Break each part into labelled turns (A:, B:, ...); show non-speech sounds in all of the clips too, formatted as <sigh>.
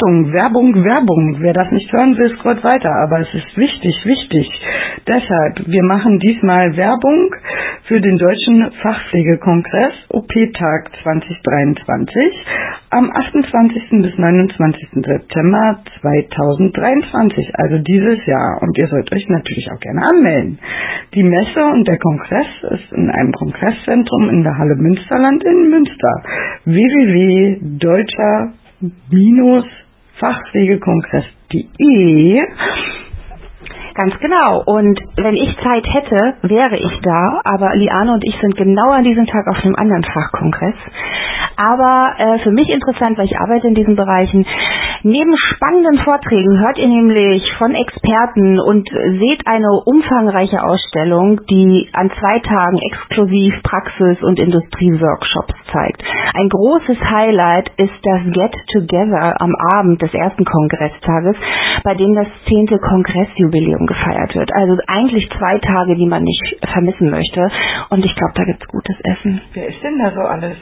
A: Achtung, Werbung, Werbung. Wer das nicht hören will, scrollt weiter. Aber es ist wichtig, wichtig. Deshalb, wir machen diesmal Werbung für den Deutschen Fachpflegekongress OP-Tag 2023 am 28. bis 29. September 2023, also dieses Jahr. Und ihr sollt euch natürlich auch gerne anmelden. Die Messe und der Kongress ist in einem Kongresszentrum in der Halle Münsterland in Münster. www.deutscher-fachpflegekongress.de
B: Ganz genau. Und wenn ich Zeit hätte, wäre ich da. Aber Liane und ich sind genau an diesem Tag auf einem anderen Fachkongress. Aber äh, für mich interessant, weil ich arbeite in diesen Bereichen. Neben spannenden Vorträgen hört ihr nämlich von Experten und seht eine umfangreiche Ausstellung, die an zwei Tagen exklusiv Praxis- und Industrieworkshops zeigt. Ein großes Highlight ist das Get Together am Abend des ersten Kongresstages, bei dem das zehnte Kongressjubiläum gefeiert wird. Also eigentlich zwei Tage, die man nicht vermissen möchte. Und ich glaube, da gibt's gutes Essen.
A: Wer ist denn da so alles?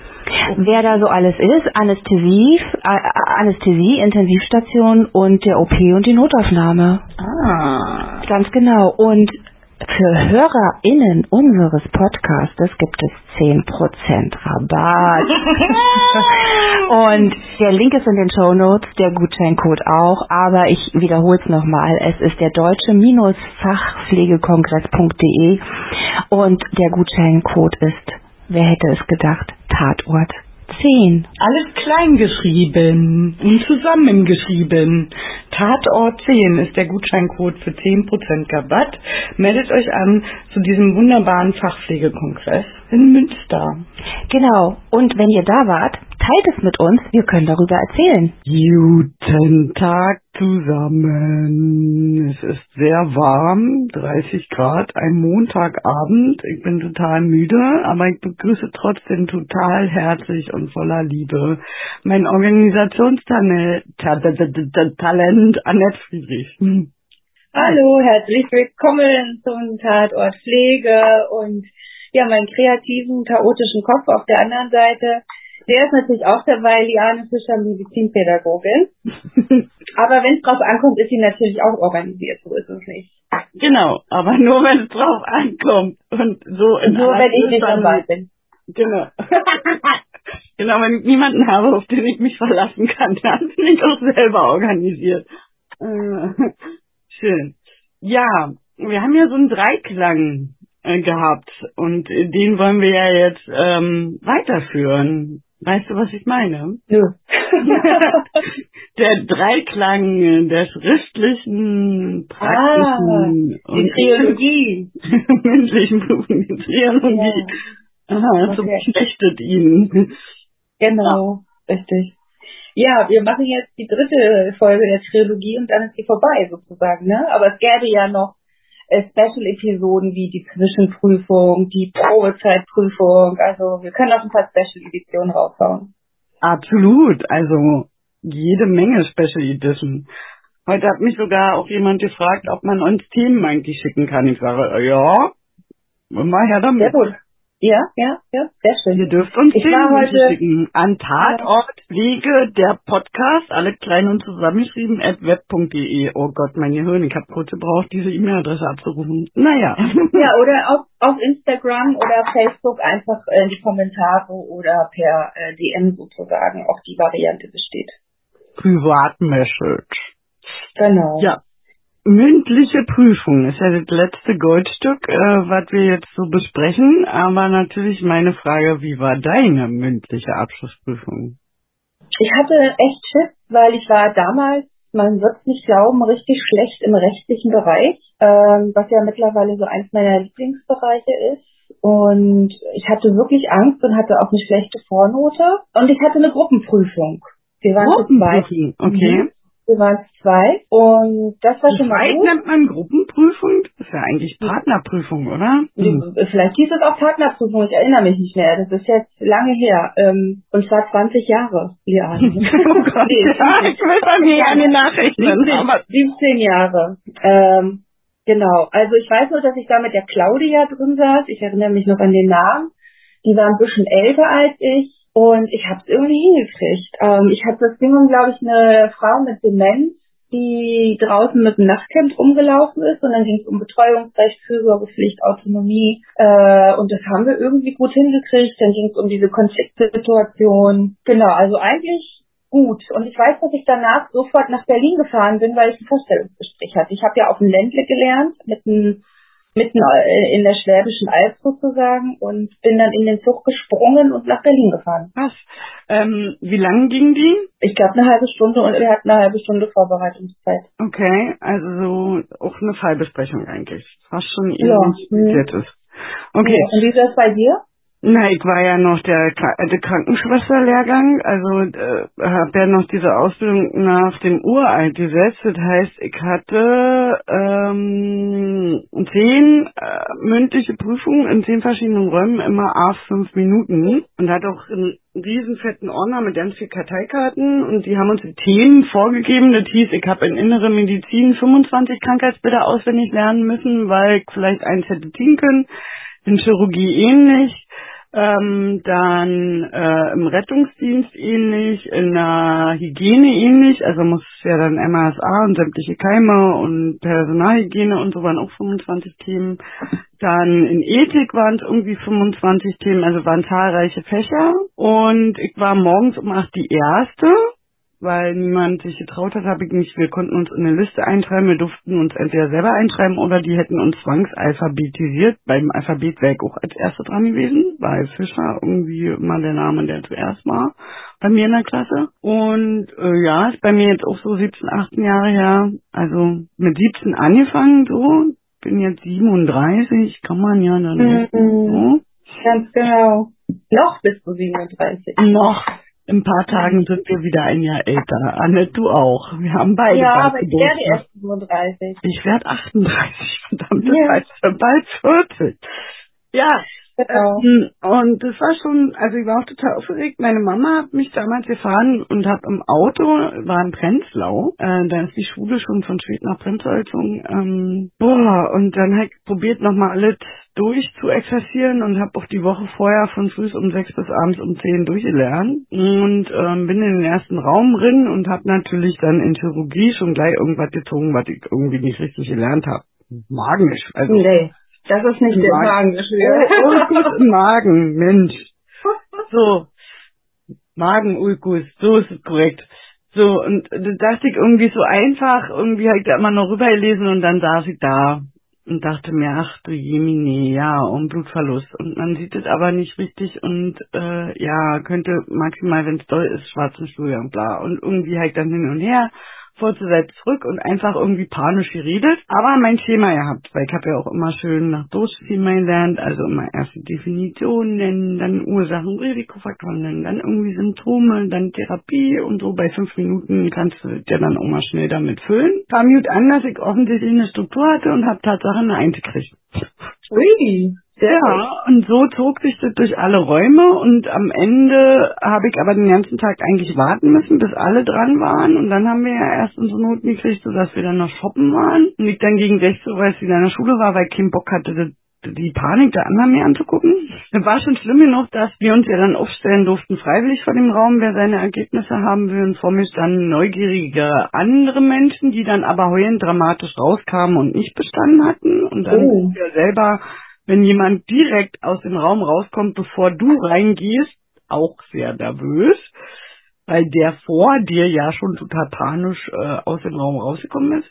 B: Wer da so alles ist, Anästhesie, Anästhesie, Intensivstation und der OP und die Notaufnahme.
A: Ah.
B: Ganz genau. Und für HörerInnen unseres Podcastes gibt es 10% Rabatt. <laughs> Und der Link ist in den Show Notes, der Gutscheincode auch, aber ich wiederhole es nochmal. Es ist der deutsche-fachpflegekongress.de und der Gutscheincode ist, wer hätte es gedacht, Tatort 10.
A: Alles klein geschrieben und zusammengeschrieben. Tatort 10 ist der Gutscheincode für 10% Rabatt. Meldet euch an zu diesem wunderbaren Fachpflegekongress in Münster.
B: Genau. Und wenn ihr da wart, teilt es mit uns. Wir können darüber erzählen.
A: Guten Tag zusammen. Es ist sehr warm, 30 Grad, ein Montagabend. Ich bin total müde, aber ich begrüße trotzdem total herzlich und voller Liebe mein Organisationstalent Annette Friedrich. Hm.
C: Hallo, herzlich willkommen zum Tatort Pflege und ja, meinen kreativen, chaotischen Kopf auf der anderen Seite. Der ist natürlich auch dabei, Liane Fischer, Medizinpädagogin. <laughs> aber wenn es drauf ankommt, ist sie natürlich auch organisiert, so ist es nicht.
A: Genau, aber nur wenn es drauf ankommt und so in
C: Nur wenn ich nicht dabei bin.
A: Genau. <laughs> genau, wenn ich niemanden habe, auf den ich mich verlassen kann, <laughs> dann bin ich auch selber organisiert. Äh, Schön. Ja, wir haben ja so einen Dreiklang äh, gehabt und den wollen wir ja jetzt ähm, weiterführen. Weißt du, was ich meine?
C: Nö. <laughs>
A: Der Dreiklang der schriftlichen, praktischen
C: Ah, die Trilogie.
A: und <laughs> mündlichen Prüfungen, die Trilogie. Aha, so
C: Okay.
A: ihn.
C: Genau, richtig. Ja, wir machen jetzt die dritte Folge der Trilogie und dann ist sie vorbei sozusagen, ne? Aber es gäbe ja noch Special-Episoden wie die Zwischenprüfung, die Probezeitprüfung. Also wir können auch ein paar Special-Editionen raushauen.
A: Absolut, also jede Menge Special Edition. Heute hat mich sogar auch jemand gefragt, ob man uns Themen eigentlich schicken kann. Ich sage, ja, immer her
C: Sehr
A: damit.
C: gut. Ja, ja, ja, sehr schön.
A: Ihr dürft uns
C: Ich war
A: Themen
C: heute-
A: schicken an Tatort Pflege der Podcast, alle klein und zusammengeschrieben, at web.de. Oh Gott, mein Gehirn, ich habe kurz gebraucht, diese E-Mail-Adresse abzurufen. Naja.
C: Ja, oder auf, auf Instagram oder Facebook einfach äh, in die Kommentare oder per äh, DM sozusagen. Auch die Variante besteht.
A: Privatmessage.
C: Genau.
A: Ja. Mündliche Prüfung ist ja das letzte Goldstück, äh, was wir jetzt so besprechen. Aber natürlich meine Frage, wie war deine mündliche Abschlussprüfung?
C: Ich hatte echt Schiss, weil ich war damals, man wird es nicht glauben, richtig schlecht im rechtlichen Bereich, ähm, was ja mittlerweile so eins meiner Lieblingsbereiche ist. Und ich hatte wirklich Angst und hatte auch eine schlechte Vornote. Und ich hatte eine Gruppenprüfung. Wir waren.
A: Gruppenprüfung, okay.
C: Mhm. Wir waren zu zweit. Und das war schon mal gut.
A: nennt man Gruppenprüfung? Das ist ja eigentlich Partnerprüfung, oder? Hm.
C: Vielleicht hieß es auch Partnerprüfung, ich erinnere mich nicht mehr. Das ist jetzt lange her. Ähm, und zwar 20 Jahre, Liane. <laughs>
A: oh Gott,
C: Nee,
A: ja, ich will bei mir ja nicht nachrechnen.
C: 17,
A: Aber
C: 17 Jahre. Ähm, genau. Also ich weiß nur, dass ich da mit der Claudia drin saß. Ich erinnere mich noch an den Namen. Die war ein bisschen älter als ich. Und ich habe es irgendwie hingekriegt. Ähm, ich hatte das Ding, glaube ich, eine Frau mit Demenz, die draußen mit dem Nachtcamp rumgelaufen ist und dann ging es um Betreuungsrecht, Fürsorgepflicht, Autonomie äh, und das haben wir irgendwie gut hingekriegt. Dann ging es um diese Konfliktsituation. Genau, also eigentlich gut. Und ich weiß, dass ich danach sofort nach Berlin gefahren bin, weil ich ein Vorstellungsgespräch hatte. Ich habe ja auf dem Ländle gelernt, mitten, mitten in der Schwäbischen Alb sozusagen und bin dann in den Zug gesprungen und nach Berlin gefahren.
A: Was? Ähm, wie lang ging die?
C: Ich glaube eine halbe Stunde und wir hatten eine halbe Stunde Vorbereitungszeit.
A: Okay, also so auch eine Fallbesprechung eigentlich. Was schon
C: Ja.
A: initiiert ist. Okay.
C: Ja. Und wie ist das bei dir?
A: Na, ich war ja noch der, Kra- äh, der Krankenschwesterlehrgang, also äh, habe ja noch diese Ausbildung nach dem Uraltgesetz. Das heißt, ich hatte ähm, zehn äh, mündliche Prüfungen in zehn verschiedenen Räumen, immer a fünf Minuten und hatte auch einen riesen fetten Ordner mit ganz vielen Karteikarten und die haben uns die Themen vorgegeben. Das hieß, ich habe in innere Medizin 25 Krankheitsbilder auswendig lernen müssen, weil ich vielleicht eins hätte ziehen können in Chirurgie ähnlich, ähm, dann äh, im Rettungsdienst ähnlich, in der Hygiene ähnlich, also muss ja dann MASA und sämtliche Keime und Personalhygiene und so waren auch 25 Themen. Dann in Ethik waren es irgendwie 25 Themen, also waren zahlreiche Fächer. Und ich war morgens um acht die erste weil niemand sich getraut hat, habe ich nicht. Wir konnten uns in eine Liste einschreiben, wir durften uns entweder selber einschreiben oder die hätten uns zwangsalphabetisiert. Beim Alphabet wäre ich auch als Erste dran gewesen, weil Fischer irgendwie immer der Name, der zuerst war bei mir in der Klasse. Und äh, ja, ist bei mir jetzt auch so 17, 18 Jahre her. Also mit 17 angefangen so. Bin jetzt 37, kann man ja dann
C: Mhm.
A: so.
C: Ganz genau. Noch bist du 37.
A: noch. In ein paar Tagen sind wir wieder ein Jahr älter. Annette, du auch. Wir haben beide
C: ja, aber ich werde erst 37.
A: Ich werde 38, <laughs> verdammt, das
C: Ja.
A: heißt bald 40. Ja,
C: Genau.
A: ähm, und das war schon, also ich war auch total aufgeregt. Meine Mama hat mich damals gefahren und hat im Auto, war in Prenzlau, äh, da ist die Schule schon von Schweden nach Prenzlau gezogen, ähm, boah, und dann habe ich probiert nochmal alles durch zu exerzieren und habe auch die Woche vorher von früh um sechs bis abends um zehn durchgelernt und ähm, bin in den ersten Raum drin und habe natürlich dann in Chirurgie schon gleich irgendwas gezogen, was ich irgendwie nicht richtig gelernt habe. Magisch, also
C: Nee, das ist nicht der
A: Magen.
C: Magen.
A: Oh, Ulkus im Magen, Mensch. So. Magen-Ulkus, so ist es korrekt. So, und da dachte ich irgendwie so einfach, irgendwie habe ich da immer noch rübergelesen und dann saß ich da und dachte mir, ach du Jemine, ja, um Blutverlust. Und man sieht es aber nicht richtig und äh, ja, könnte maximal, wenn es doll ist, schwarzen Stuhl und bla. Und irgendwie ich dann hin und her vorzusetzen zurück und einfach irgendwie panisch geredet, aber mein Schema gehabt, weil ich habe ja auch immer schön nach Durchschema gelernt, also immer erst die Definition nennen, dann Ursachen, Risikofaktoren nennen, dann irgendwie Symptome, dann Therapie und so bei fünf Minuten kannst du ja dann auch mal schnell damit füllen. Kam gut an, dass ich offensichtlich eine Struktur hatte und habe Tatsache eine Eins gekriegt.
C: Ui.
A: Ja, und so zog sich das durch alle Räume und am Ende habe ich aber den ganzen Tag eigentlich warten müssen, bis alle dran waren und dann haben wir ja erst unsere Noten gekriegt, sodass wir dann noch shoppen waren und ich dann gegen 16 Uhr erst wieder in der Schule war, weil ich keinen Bock hatte, die Panik der anderen mir anzugucken. Das war schon schlimm genug, dass wir uns ja dann aufstellen durften, freiwillig vor dem Raum, wer seine Ergebnisse haben will. Und vor mir standen neugierige andere Menschen, die dann aber heulend dramatisch rauskamen und nicht bestanden hatten. Und dann
C: Oh.
A: wir selber, wenn jemand direkt aus dem Raum rauskommt, bevor du reingehst, auch sehr nervös, weil der vor dir ja schon total panisch äh, aus dem Raum rausgekommen ist.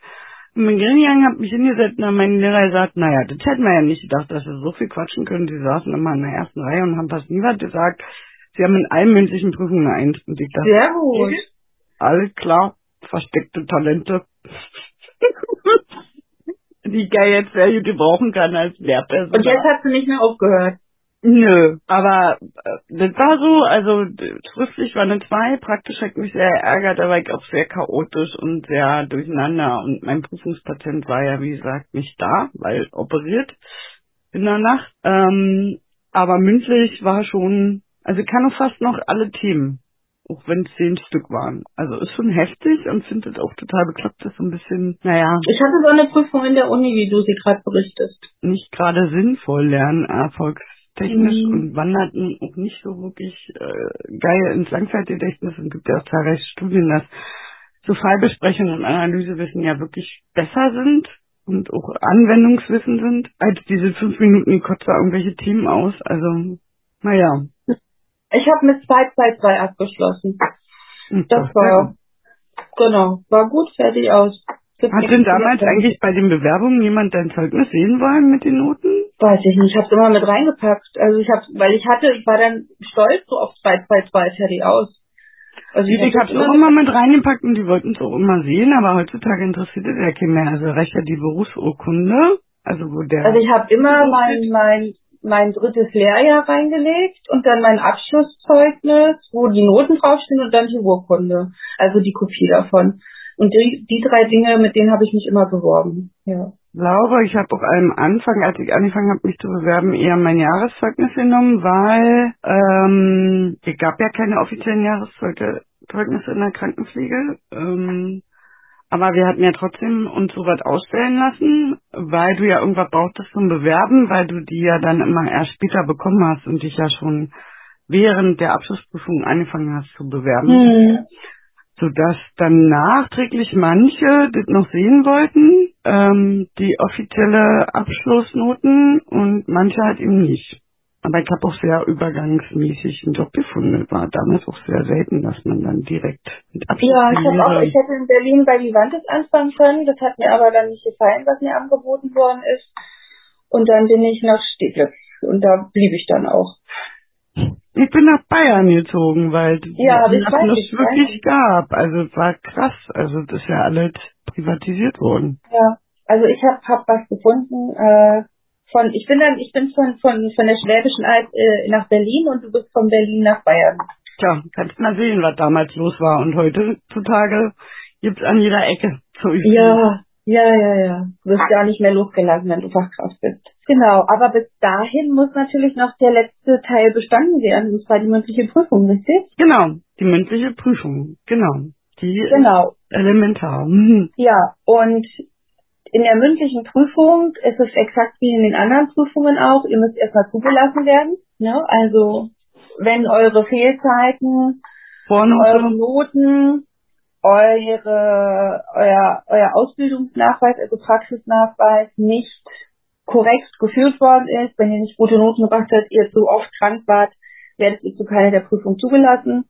A: Und bin hingegangen, hab mich hingesetzt und mein Lehrer gesagt, naja, das hätten wir ja nicht gedacht, dass wir so viel quatschen können. Sie saßen immer in der ersten Reihe und haben fast nie was gesagt. Sie haben in allen mündlichen Prüfungen eine Eins. Und ich dachte,
C: Sehr gut.
A: alles klar, versteckte Talente. <laughs> die ja jetzt sehr gut gebrauchen kann als Lehrperson.
C: Und jetzt hat sie nicht mehr aufgehört.
A: Nö, aber äh, das war so, also schriftlich war eine 2, praktisch hat mich sehr ärgert, war ich auch sehr chaotisch und sehr durcheinander und mein Prüfungspatient war ja, wie gesagt, nicht da, weil operiert in der Nacht. Ähm, aber mündlich war schon, also ich kann auch fast noch alle Themen, auch wenn es zehn Stück waren. Also ist schon heftig und finde es auch total bekloppt, das so ein bisschen, naja,
C: Ich hatte so eine Prüfung in der Uni, wie du sie gerade berichtest.
A: nicht gerade sinnvoll lernen, gedächtnistechnisch mhm. und wanderten auch nicht so wirklich äh, geil ins Langzeitgedächtnis. Und gibt ja auch zahlreiche Studien, dass so Fallbesprechungen und Analysewissen ja wirklich besser sind und auch Anwendungswissen sind, als diese fünf Minuten, die kotzt da irgendwelche Themen aus. Also, naja.
C: Ich habe mit 2, 2, 2 abgeschlossen. Das war, genau, war gut, fertig aus.
A: Hat denn damals eigentlich bei den Bewerbungen jemand dein Zeugnis sehen wollen mit den Noten?
C: Weiß ich nicht, ich habe immer mit reingepackt. Also ich habe, weil ich hatte, ich war dann stolz so auf 2, 2, 2, fertig aus.
A: Also ich, ich habe es auch immer mit reingepackt und die wollten es auch immer sehen, aber heutzutage interessiert es ja keinen mehr. Also reicht ja die Berufsurkunde. Also wo der.
C: Also ich habe immer mein, mein mein drittes Lehrjahr reingelegt und dann mein Abschlusszeugnis, wo die Noten draufstehen und dann die Urkunde, also die Kopie davon. Und die, die drei Dinge, mit denen habe ich mich immer beworben. Ja.
A: Glaube, ich habe auch am Anfang, als ich angefangen habe, mich zu bewerben, eher mein Jahreszeugnis genommen, weil ähm, es gab ja keine offiziellen Jahreszeugnisse in der Krankenpflege. Ähm, aber wir hatten ja trotzdem uns sowas ausstellen lassen, weil du ja irgendwas brauchtest zum Bewerben, weil du die ja dann immer erst später bekommen hast und dich ja schon während der Abschlussprüfung angefangen hast zu bewerben. Mhm. Sodass dann nachträglich manche das noch sehen wollten, ähm, die offizielle Abschlussnoten und manche halt eben nicht. Aber ich habe auch sehr übergangsmäßig einen Job gefunden. War damals auch sehr selten, dass man dann direkt
C: mit Abschluss Ja, ich, hab auch, ich hätte in Berlin bei Vivantes anfangen können. Das hat mir aber dann nicht gefallen, was mir angeboten worden ist. Und dann bin ich nach Steglitz. Und da blieb ich dann auch.
A: Ich bin nach Bayern gezogen, weil
C: ja,
A: das es wirklich gab. Also es war krass. Also das ist ja alles privatisiert worden.
C: Ja, also ich habe hab was gefunden. Äh, von, ich bin dann, ich bin von, von, von der Schwäbischen Alb äh, nach Berlin und du bist von Berlin nach Bayern.
A: Tja, kannst mal sehen, was damals los war. Und heutzutage gibt's an jeder Ecke
C: so Ja, ja, ja, ja. Du wirst ja auch nicht mehr losgelassen, wenn du Fachkraft bist. Genau, aber bis dahin muss natürlich noch der letzte Teil bestanden werden, und zwar die mündliche Prüfung, richtig?
A: Genau, die mündliche Prüfung, genau. Die
C: genau.
A: elementar.
C: Ja, und in der mündlichen Prüfung ist es exakt wie in den anderen Prüfungen auch. Ihr müsst erstmal zugelassen werden. Ne? Also wenn eure Fehlzeiten,
A: Vornote.
C: eure Noten, eure, euer, euer Ausbildungsnachweis, also Praxisnachweis nicht korrekt geführt worden ist, wenn ihr nicht gute Noten gebracht habt, ihr zu oft krank wart, werdet ihr zu keiner der Prüfung zugelassen.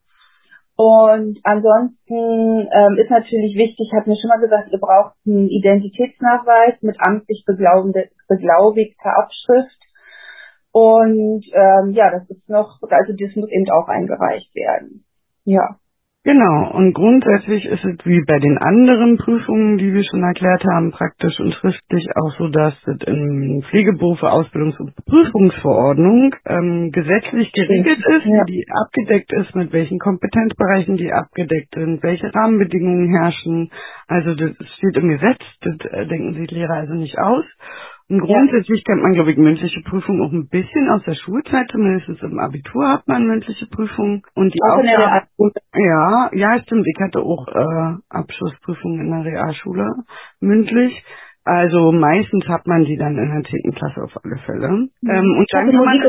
C: Und ansonsten ähm, ist natürlich wichtig, ich habe mir schon mal gesagt, ihr braucht einen Identitätsnachweis mit amtlich beglaubigter Abschrift. Und ähm, ja, das ist noch, also das muss eben auch eingereicht werden. Ja.
A: Genau, und grundsätzlich ist es wie bei den anderen Prüfungen, die wir schon erklärt haben, praktisch und schriftlich auch so, dass es in Pflegeberufe, Ausbildungs- und Prüfungsverordnung ähm, gesetzlich geregelt ist, ja. wie die abgedeckt ist, mit welchen Kompetenzbereichen die abgedeckt sind, welche Rahmenbedingungen herrschen. Also das steht im Gesetz, das äh, denken sich Lehrer also nicht aus. Und grundsätzlich kennt man, glaube ich, mündliche Prüfung auch ein bisschen aus der Schulzeit, zumindest im Abitur hat man mündliche Prüfung. Und die auch Aufgaben, ja, ja, stimmt. Ich hatte auch äh, Abschlussprüfungen in der Realschule mündlich. Also meistens hat man die dann in der 10. Klasse auf alle Fälle. Mhm. Ähm, und dann kann man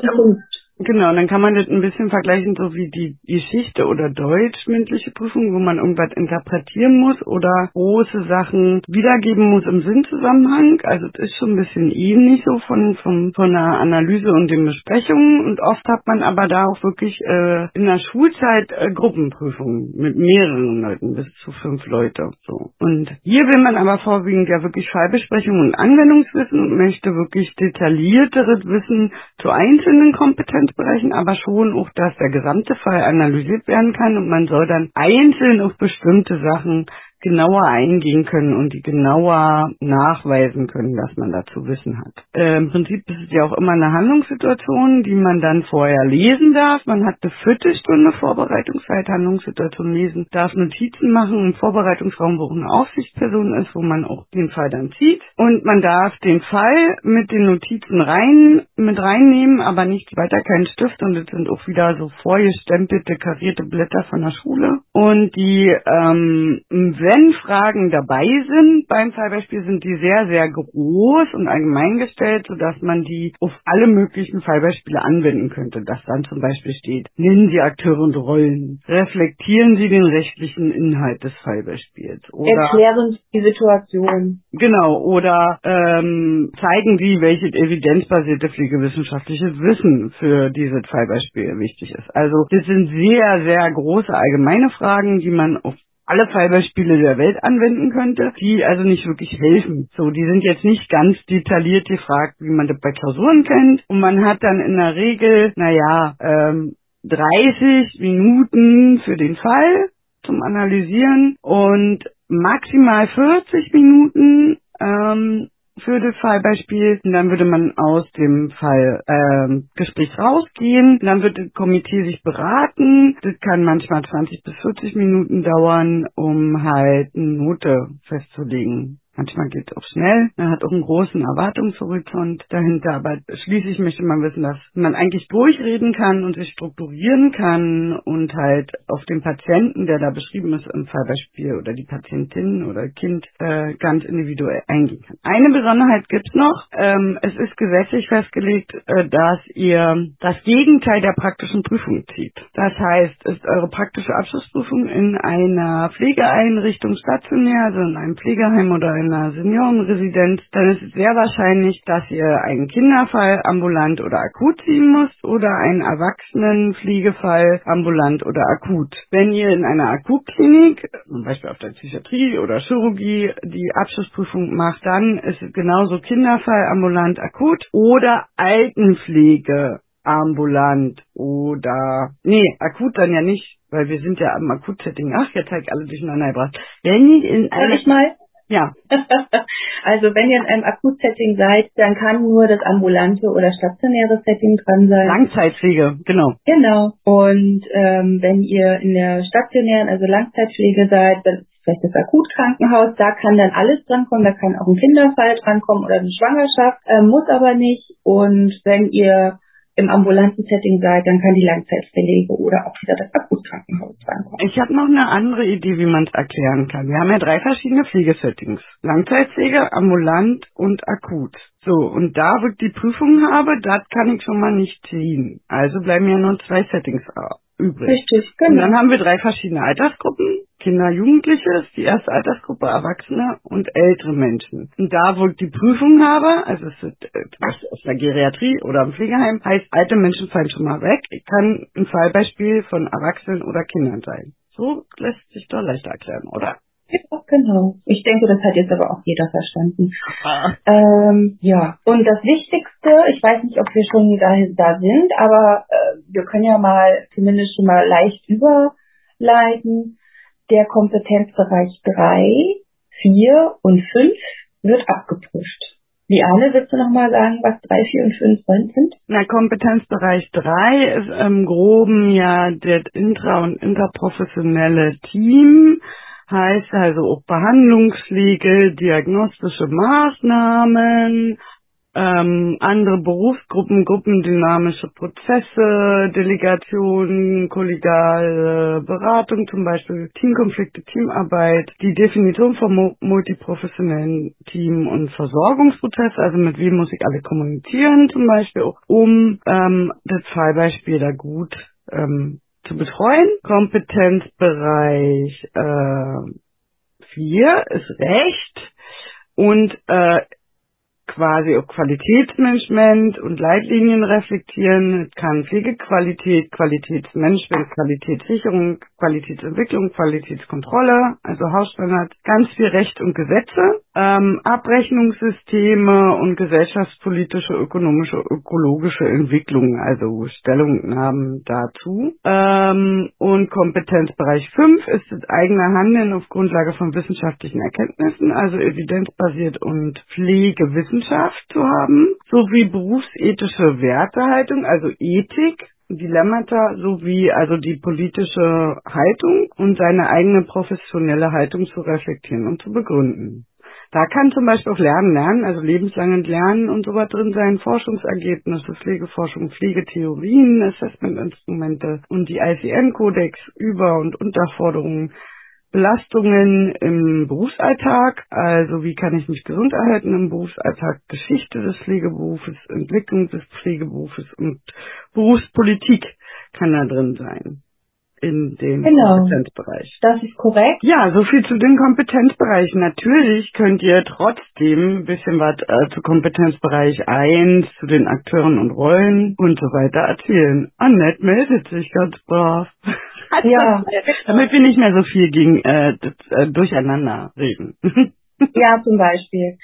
A: Genau, dann kann man das ein bisschen vergleichen, so wie die Geschichte oder Deutsch mündliche Prüfung, wo man irgendwas interpretieren muss oder große Sachen wiedergeben muss im Sinnzusammenhang. Also das ist schon ein bisschen ähnlich so von, von, von der Analyse und den Besprechungen. Und oft hat man aber da auch wirklich äh, in der Schulzeit äh, Gruppenprüfungen mit mehreren Leuten, bis zu fünf Leute. So. Und hier will man aber vorwiegend ja wirklich Fallbesprechungen und Anwendungswissen und möchte wirklich detaillierteres Wissen zu einzelnen Kompetenzen Kompetenzbereichen, aber schon auch, dass der gesamte Fall analysiert werden kann und man soll dann einzeln auf bestimmte Sachen genauer eingehen können und die genauer nachweisen können, dass man dazu Wissen hat. Äh, Im Prinzip ist es ja auch immer eine Handlungssituation, die man dann vorher lesen darf. Man hat eine Viertelstunde Vorbereitungszeit, Handlungssituation lesen, darf Notizen machen im Vorbereitungsraum, wo eine Aufsichtsperson ist, wo man auch den Fall dann zieht. Und man darf den Fall mit den Notizen rein, mit reinnehmen, aber nicht weiter keinen Stift und das sind auch wieder so vorgestempelte, karierte Blätter von der Schule. Und die ähm, wenn Fragen dabei sind beim Fallbeispiel, sind die sehr, sehr groß und allgemein gestellt, sodass man die auf alle möglichen Fallbeispiele anwenden könnte. Dass dann zum Beispiel steht, nennen Sie Akteure und Rollen, reflektieren Sie den rechtlichen Inhalt des Fallbeispiels.
C: Oder, Erklären Sie die Situation.
A: Genau, oder ähm, zeigen Sie, welches evidenzbasierte pflegewissenschaftliches Wissen für dieses Fallbeispiel wichtig ist. Also das sind sehr, sehr große allgemeine Fragen, die man auf alle Fallbeispiele der Welt anwenden könnte, die also nicht wirklich helfen. So, die sind jetzt nicht ganz detailliert gefragt, wie man das bei Klausuren kennt. Und man hat dann in der Regel, naja, ähm, 30 Minuten für den Fall zum Analysieren und maximal 40 Minuten ähm, für das Fallbeispiel. Und dann würde man aus dem Fall ähm, Gespräch rausgehen. Dann wird das Komitee sich beraten. Das kann manchmal 20 bis 40 Minuten dauern, um halt eine Note festzulegen. Manchmal geht es auch schnell. Man hat auch einen großen Erwartungshorizont dahinter. Aber schließlich möchte man wissen, dass man eigentlich durchreden kann und sich strukturieren kann und halt auf den Patienten, der da beschrieben ist im Fallbeispiel oder die Patientin oder Kind äh, ganz individuell eingehen kann. Eine Besonderheit gibt's noch. Ähm, es ist gesetzlich festgelegt, äh, dass ihr das Gegenteil der praktischen Prüfung zieht. Das heißt, ist eure praktische Abschlussprüfung in einer Pflegeeinrichtung stationär, also in einem Pflegeheim oder in einer Seniorenresidenz, dann ist es sehr wahrscheinlich, dass ihr einen Kinderfall ambulant oder akut ziehen müsst oder einen Erwachsenenfliegefall ambulant oder akut. Wenn ihr in einer Akutklinik, zum Beispiel auf der Psychiatrie oder Chirurgie, die Abschlussprüfung macht, dann ist es genauso Kinderfall ambulant akut oder Altenpflege ambulant oder nee, akut dann ja nicht, weil wir sind ja am Akutsetting. Ach, jetzt ich alle durcheinander gebracht. Wenn ihr in
C: einer, ich mal?
A: Ja. <laughs>
C: also wenn ihr in einem Akutsetting seid, dann kann nur das ambulante oder stationäre Setting dran sein.
A: Langzeitpflege, genau.
C: Genau. Und ähm, wenn ihr in der stationären, also Langzeitpflege seid, dann ist vielleicht das Akutkrankenhaus, da kann dann alles drankommen, da kann auch ein Kinderfall drankommen oder eine Schwangerschaft, äh, muss aber nicht. Und wenn ihr im ambulanten Setting seid, dann kann die Langzeitpflege oder auch wieder das Akutkrankenhaus drankommen.
A: Ich habe noch eine andere Idee, wie man es erklären kann. Wir haben ja drei verschiedene Pflegesettings. Langzeitpflege, ambulant und akut. So, und da, wo ich die Prüfung habe, das kann ich schon mal nicht ziehen. Also bleiben ja nur zwei Settings übrig.
C: Richtig, genau.
A: Und dann haben wir drei verschiedene Altersgruppen. Kinder, Jugendliche ist die erste Altersgruppe, Erwachsene und ältere Menschen. Und da, wo ich die Prüfung habe, also es ist äh, aus der Geriatrie oder im Pflegeheim, heißt, alte Menschen fallen schon mal weg. Ich kann ein Fallbeispiel von Erwachsenen oder Kindern sein. So lässt sich doch leichter erklären, oder?
C: Ja, genau. Ich denke, das hat jetzt aber auch jeder verstanden. Ah. Ähm, ja, und das Wichtigste, ich weiß nicht, ob wir schon da, da sind, aber äh, wir können ja mal zumindest schon mal leicht überleiten. Der Kompetenzbereich 3, 4 und 5 wird abgeprüft. Liane, willst du nochmal sagen, was 3, 4 und 5 sind?
A: Na, Kompetenzbereich 3 ist im Groben ja das intra- und interprofessionelle Team heißt also auch Behandlungspflege, diagnostische Maßnahmen, ähm, andere Berufsgruppen, gruppendynamische Prozesse, Delegationen, kollegiale Beratung, zum Beispiel Teamkonflikte, Teamarbeit, die Definition von multiprofessionellen Team- und Versorgungsprozess, also mit wem muss ich alle kommunizieren, zum Beispiel, um ähm, das Fallbeispiel da gut ähm, zu betreuen. Kompetenzbereich äh, 4 ist Recht und äh, quasi auch Qualitätsmanagement und Leitlinien reflektieren, kann Pflegequalität, Qualitätsmanagement, Qualitätssicherung, Qualitätsentwicklung, Qualitätskontrolle, also Hausstandards, ganz viel Recht und Gesetze, ähm, Abrechnungssysteme und gesellschaftspolitische, ökonomische, ökologische Entwicklungen, also Stellungnahmen dazu. Ähm, und Kompetenzbereich 5 ist das eigene Handeln auf Grundlage von wissenschaftlichen Erkenntnissen, also evidenzbasiert und Pflegewissenschaft zu haben, sowie berufsethische Wertehaltung, also Ethik, Dilemmata sowie also die politische Haltung und seine eigene professionelle Haltung zu reflektieren und zu begründen. Da kann zum Beispiel auch Lernen lernen, also lebenslanges Lernen und so was drin sein, Forschungsergebnisse, Pflegeforschung, Pflegetheorien, Assessmentinstrumente und die ICN-Kodex, Über- und Unterforderungen Belastungen im Berufsalltag, also wie kann ich mich gesund erhalten im Berufsalltag, Geschichte des Pflegeberufes, Entwicklung des Pflegeberufes und Berufspolitik kann da drin sein in dem genau. Kompetenzbereich.
C: Das ist korrekt.
A: Ja, so viel zu den Kompetenzbereichen. Natürlich könnt ihr trotzdem ein bisschen was äh, zu Kompetenzbereich 1, zu den Akteuren und Rollen und so weiter erzählen. Annette meldet sich ganz brav.
C: Ja. <laughs>
A: Damit wir nicht mehr so viel gegen äh, das, äh, durcheinander reden. <laughs>
C: ja, zum Beispiel.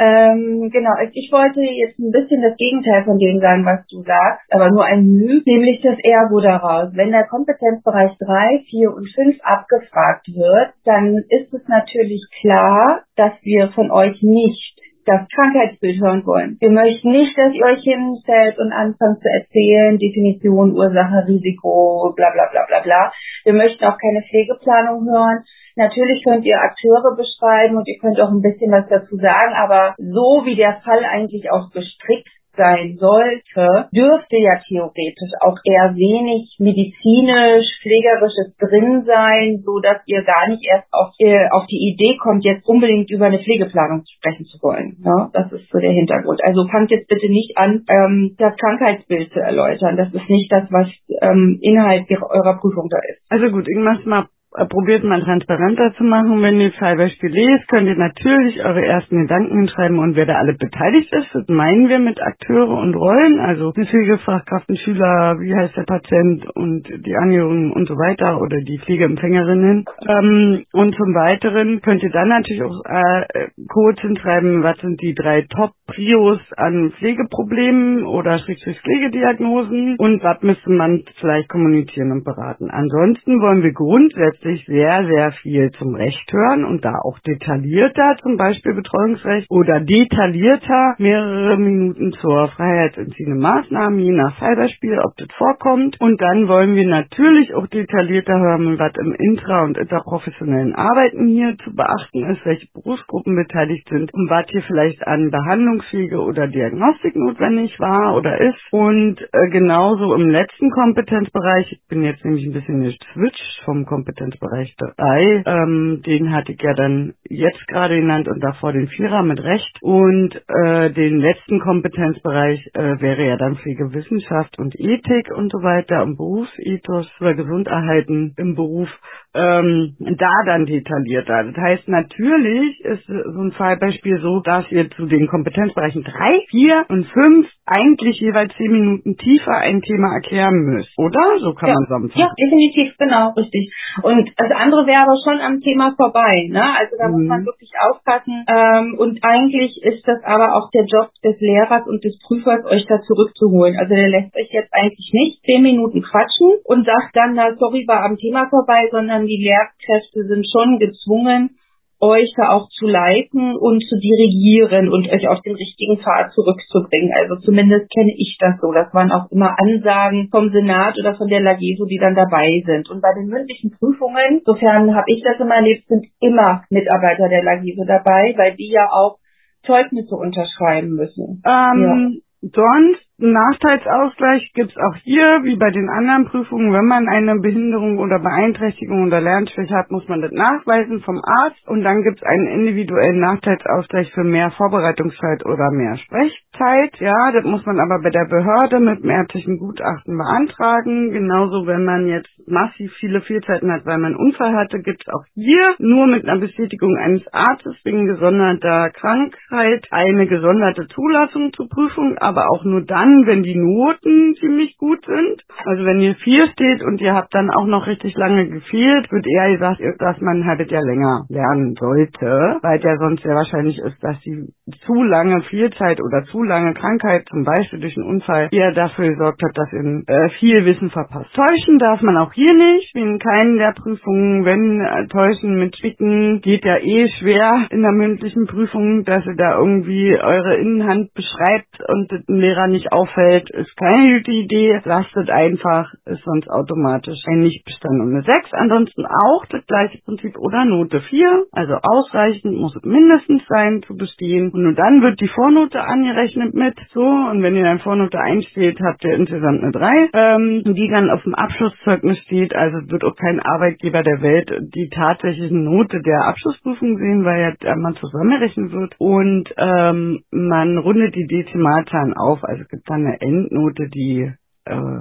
C: Ähm, genau, ich wollte jetzt ein bisschen das Gegenteil von dem sagen, was du sagst, aber nur ein Mühe, nämlich das Ergo daraus. Wenn der Kompetenzbereich 3, 4 und 5 abgefragt wird, dann ist es natürlich klar, dass wir von euch nicht das Krankheitsbild hören wollen. Wir möchten nicht, dass ihr euch hinstellt und anfangt zu erzählen, Definition, Ursache, Risiko, bla bla bla bla bla. Wir möchten auch keine Pflegeplanung hören. Natürlich könnt ihr Akteure beschreiben und ihr könnt auch ein bisschen was dazu sagen, aber so wie der Fall eigentlich auch gestrickt sein sollte, dürfte ja theoretisch auch eher wenig medizinisch, pflegerisches drin sein, so dass ihr gar nicht erst auf, äh, auf die Idee kommt, jetzt unbedingt über eine Pflegeplanung sprechen zu wollen. Ja, das ist so der Hintergrund. Also fangt jetzt bitte nicht an, ähm, das Krankheitsbild zu erläutern. Das ist nicht das, was ähm, Inhalt eurer Prüfung da ist.
A: Also gut, mach's mal probiert mal transparenter zu machen. Wenn ihr Fallbeispiel lest, könnt ihr natürlich eure ersten Gedanken hinschreiben und wer da alle beteiligt ist. Das meinen wir mit Akteure und Rollen, also die Pflegefachkraft, Schüler, wie heißt der Patient und die Angehörigen und so weiter oder die Pflegeempfängerinnen. Ähm, und zum Weiteren könnt ihr dann natürlich auch äh, kurz hinschreiben, was sind die drei Top-Prios an Pflegeproblemen oder Pflegediagnosen und was müsste man vielleicht kommunizieren und beraten. Ansonsten wollen wir grundsätzlich grundsätzlich sehr, sehr viel zum Recht hören und da auch detaillierter, zum Beispiel Betreuungsrecht oder detaillierter mehrere Minuten zur freiheitsentziehenden Maßnahmen, je nach Fallbeispiel, ob das vorkommt. Und dann wollen wir natürlich auch detaillierter hören, was im intra- und interprofessionellen Arbeiten hier zu beachten ist, welche Berufsgruppen beteiligt sind und was hier vielleicht an Behandlungspflege oder Diagnostik notwendig war oder ist. Und äh, genauso im letzten Kompetenzbereich, ich bin jetzt nämlich ein bisschen geswitcht vom Kompetenz Kompetenzbereich 3. Ähm, den hatte ich ja dann jetzt gerade genannt und davor den Vierer mit Recht. Und äh, den letzten Kompetenzbereich äh, wäre ja dann Pflegewissenschaft und Ethik und so weiter und Berufsethos oder Gesunderhalten im Beruf ähm, da dann detaillierter. Das heißt, natürlich ist so ein Fallbeispiel so, dass ihr zu den Kompetenzbereichen 3, 4 und 5 eigentlich jeweils 10 Minuten tiefer ein Thema erklären müsst, oder? So kann
C: ja.
A: man zusammenfassen.
C: Ja, definitiv, genau, richtig. Und das andere wäre aber schon am Thema vorbei, ne? Also da mhm. muss man wirklich aufpassen. Ähm, und eigentlich ist das aber auch der Job des Lehrers und des Prüfers, euch da zurückzuholen. Also der lässt euch jetzt eigentlich nicht 10 Minuten quatschen und sagt dann, na sorry, war am Thema vorbei, sondern die Lehrkräfte sind schon gezwungen, euch da auch zu leiten und zu dirigieren und euch auf den richtigen Pfad zurückzubringen. Also zumindest kenne ich das so. Das waren auch immer Ansagen vom Senat oder von der Lageso, die dann dabei sind. Und bei den mündlichen Prüfungen, sofern habe ich das immer erlebt, sind immer Mitarbeiter der Lageso dabei, weil die ja auch Zeugnisse unterschreiben müssen.
A: Ähm, ja. Sonst Nachteilsausgleich gibt es auch hier, wie bei den anderen Prüfungen. Wenn man eine Behinderung oder Beeinträchtigung oder Lernschwäche hat, muss man das nachweisen vom Arzt. Und dann gibt es einen individuellen Nachteilsausgleich für mehr Vorbereitungszeit oder mehr Sprechzeit. Ja, das muss man aber bei der Behörde mit dem Gutachten beantragen. Genauso, wenn man jetzt massiv viele Fehlzeiten hat, weil man einen Unfall hatte, gibt es auch hier nur mit einer Bestätigung eines Arztes wegen gesonderter Krankheit eine gesonderte Zulassung zur Prüfung, aber auch nur dann, dann, wenn die Noten ziemlich gut sind. Also wenn ihr vier steht und ihr habt dann auch noch richtig lange gefehlt, wird eher gesagt, dass man halt ja länger lernen sollte, weil ja sonst sehr wahrscheinlich ist, dass die zu lange Fehlzeit oder zu lange Krankheit, zum Beispiel durch einen Unfall, eher dafür gesorgt hat, dass ihr äh, viel Wissen verpasst. Täuschen darf man auch hier nicht, in keinen der Prüfungen. Wenn äh, Täuschen mit Spicken geht ja eh schwer in der mündlichen Prüfung, dass ihr da irgendwie eure Innenhand beschreibt und den Lehrer nicht auffällt, ist keine gute Idee. Lastet einfach, ist sonst automatisch ein Nichtbestand und eine 6. Ansonsten auch das gleiche Prinzip oder Note 4. Also ausreichend muss es mindestens sein zu bestehen Und dann wird die Vornote angerechnet mit, so, und wenn ihr dann Vornote einsteht, habt ihr insgesamt eine 3, ähm, die dann auf dem Abschlusszeugnis steht, also wird auch kein Arbeitgeber der Welt die tatsächliche Note der Abschlussprüfung sehen, weil ja man zusammenrechnen wird und ähm, man rundet die Dezimalzahlen auf, also es gibt dann eine Endnote, die äh,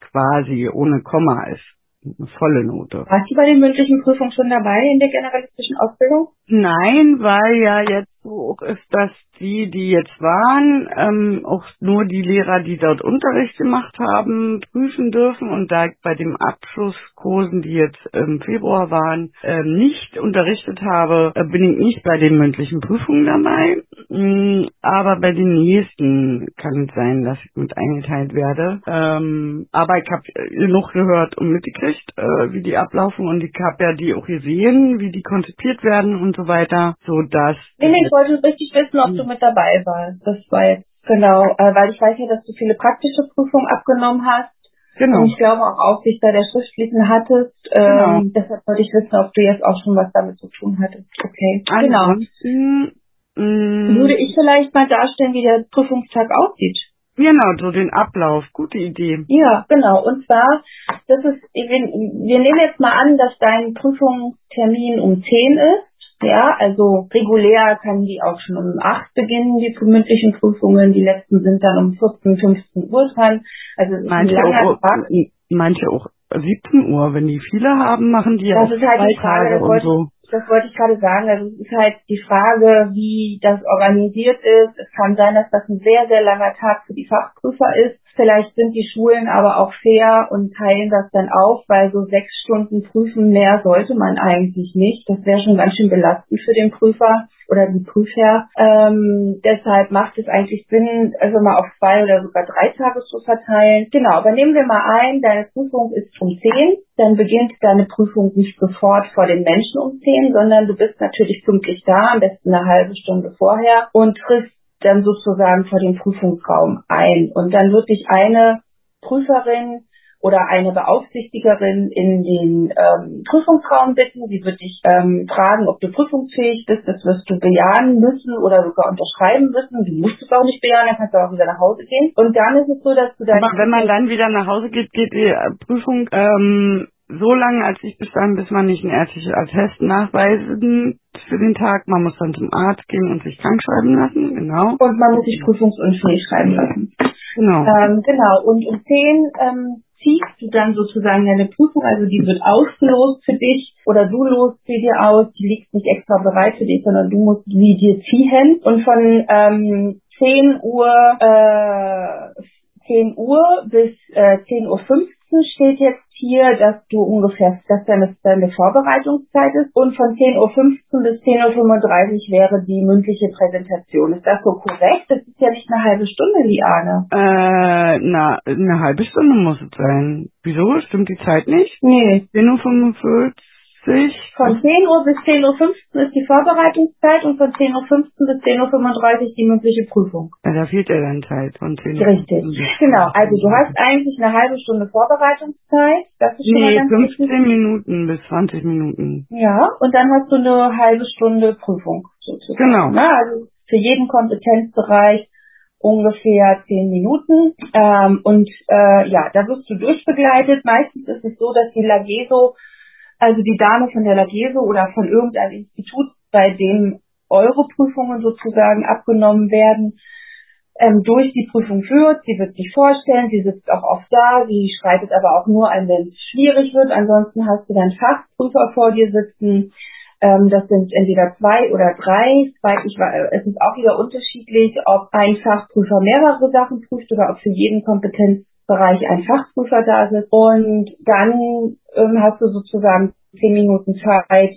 A: quasi ohne Komma ist. Eine volle Note.
C: Warst du bei den mündlichen Prüfungen schon dabei in der generalistischen Ausbildung?
A: Nein, weil ja jetzt so ist, dass die, die jetzt waren, ähm, auch nur die Lehrer, die dort Unterricht gemacht haben, prüfen dürfen und da ich bei den Abschlusskursen, die jetzt im Februar waren, ähm, nicht unterrichtet habe, äh, bin ich nicht bei den mündlichen Prüfungen dabei. Mm, aber bei den nächsten kann es sein, dass ich mit eingeteilt werde. Ähm, aber ich habe genug gehört und mitgekriegt, äh, wie die ablaufen und ich habe ja die auch gesehen, wie die konzipiert werden und so weiter, so dass
C: Nee, nee, ich wollte richtig wissen, ob du mit dabei warst. Das war jetzt genau, äh, weil ich weiß ja, dass du viele praktische Prüfungen abgenommen hast.
A: Genau.
C: Und ich glaube auch Aufsicht der Schriftlichen hattest. Ähm, Deshalb wollte ich wissen, ob du jetzt auch schon was damit zu tun hattest. Okay. Genau.
A: Ansonsten, mh,
C: Würde ich vielleicht mal darstellen, wie der Prüfungstag aussieht.
A: genau, so den Ablauf. Gute Idee.
C: Ja, genau. Und zwar, das ist, wir, wir nehmen jetzt mal an, dass dein Prüfungstermin um 10 ist. Ja, also regulär kann die auch schon um 8 beginnen, die mündlichen Prüfungen. Die letzten sind dann um 14, 15 Uhr dran. Also es ist ein langer
A: auch,
C: Tag.
A: manche auch 17 Uhr. Wenn die viele haben, machen die ja
C: Das
A: auch
C: ist halt
A: zwei
C: die Frage,
A: Tage und
C: wollte,
A: so.
C: das wollte ich gerade sagen. Also es ist halt die Frage, wie das organisiert ist. Es kann sein, dass das ein sehr, sehr langer Tag für die Fachprüfer ist. Vielleicht sind die Schulen aber auch fair und teilen das dann auf, weil so sechs Stunden prüfen mehr sollte man eigentlich nicht. Das wäre schon ganz schön belastend für den Prüfer oder die Prüfer. Ähm, deshalb macht es eigentlich Sinn, also mal auf zwei oder sogar drei Tage zu verteilen. Genau, aber nehmen wir mal ein, deine Prüfung ist um zehn, dann beginnt deine Prüfung nicht sofort vor den Menschen um zehn, sondern du bist natürlich pünktlich da, am besten eine halbe Stunde vorher und triffst dann sozusagen vor dem Prüfungsraum ein. Und dann wird dich eine Prüferin oder eine Beaufsichtigerin in den ähm, Prüfungsraum bitten. Sie wird dich ähm, fragen, ob du prüfungsfähig bist. Das wirst du bejahen müssen oder sogar unterschreiben müssen. Du musst es auch nicht bejahen, dann kannst du auch wieder nach Hause gehen. Und dann ist es so, dass du dann...
A: Aber wenn man dann wieder nach Hause geht, geht die Prüfung ähm, so lange als ich bestanden, bis man nicht ein ärztliches Attest nachweisen für den Tag. Man muss dann zum Arzt gehen und sich krank schreiben lassen, genau.
C: und man muss sich prüfungsunfähig schreiben lassen.
A: Genau.
C: Ähm, genau, und um 10 ähm, ziehst du dann sozusagen deine Prüfung, also die wird ausgelost für dich oder du lost sie dir aus, die liegt nicht extra bereit für dich, sondern du musst sie dir ziehen. Und von ähm, 10 Uhr, äh, 10 Uhr bis äh, 10.15 Uhr steht jetzt hier, dass du ungefähr, dass deine, deine Vorbereitungszeit ist und von 10.15 Uhr bis 10.35 Uhr wäre die mündliche Präsentation. Ist das so korrekt? Das ist ja nicht eine halbe Stunde, Liane.
A: Äh, na, eine halbe Stunde muss es sein. Wieso? Stimmt die Zeit nicht?
C: Nee.
A: 10.45 Uhr?
C: Von 10 Uhr bis 10.15 Uhr ist die Vorbereitungszeit und von 10.15 Uhr bis 10.35 Uhr die mündliche Prüfung.
A: Ja, da fehlt ja dann Zeit von 10 Uhr.
C: Richtig. Genau. Also du hast eigentlich eine halbe Stunde Vorbereitungszeit. Das ist schon mal
A: Nee,
C: ganz
A: 15
C: wichtig.
A: Minuten bis 20 Minuten.
C: Ja. Und dann hast du eine halbe Stunde Prüfung. Sozusagen.
A: Genau.
C: Na, also für jeden Kompetenzbereich ungefähr zehn Minuten. Ähm, und äh, ja, da wirst du durchbegleitet. Meistens ist es so, dass die Lageso, also die Dame von der Lageso oder von irgendeinem Institut, bei dem eure Prüfungen sozusagen abgenommen werden, ähm, durch die Prüfung führt. Sie wird sich vorstellen, sie sitzt auch oft da, sie schreitet aber auch nur ein, wenn es schwierig wird. Ansonsten hast du dann Fachprüfer vor dir sitzen. Ähm, das sind entweder zwei oder drei. Ich, war- es ist auch wieder unterschiedlich, ob ein Fachprüfer mehrere Sachen prüft oder ob für jeden Kompetenzbereich ein Fachprüfer da ist. Und dann ähm, hast du sozusagen zehn Minuten Zeit,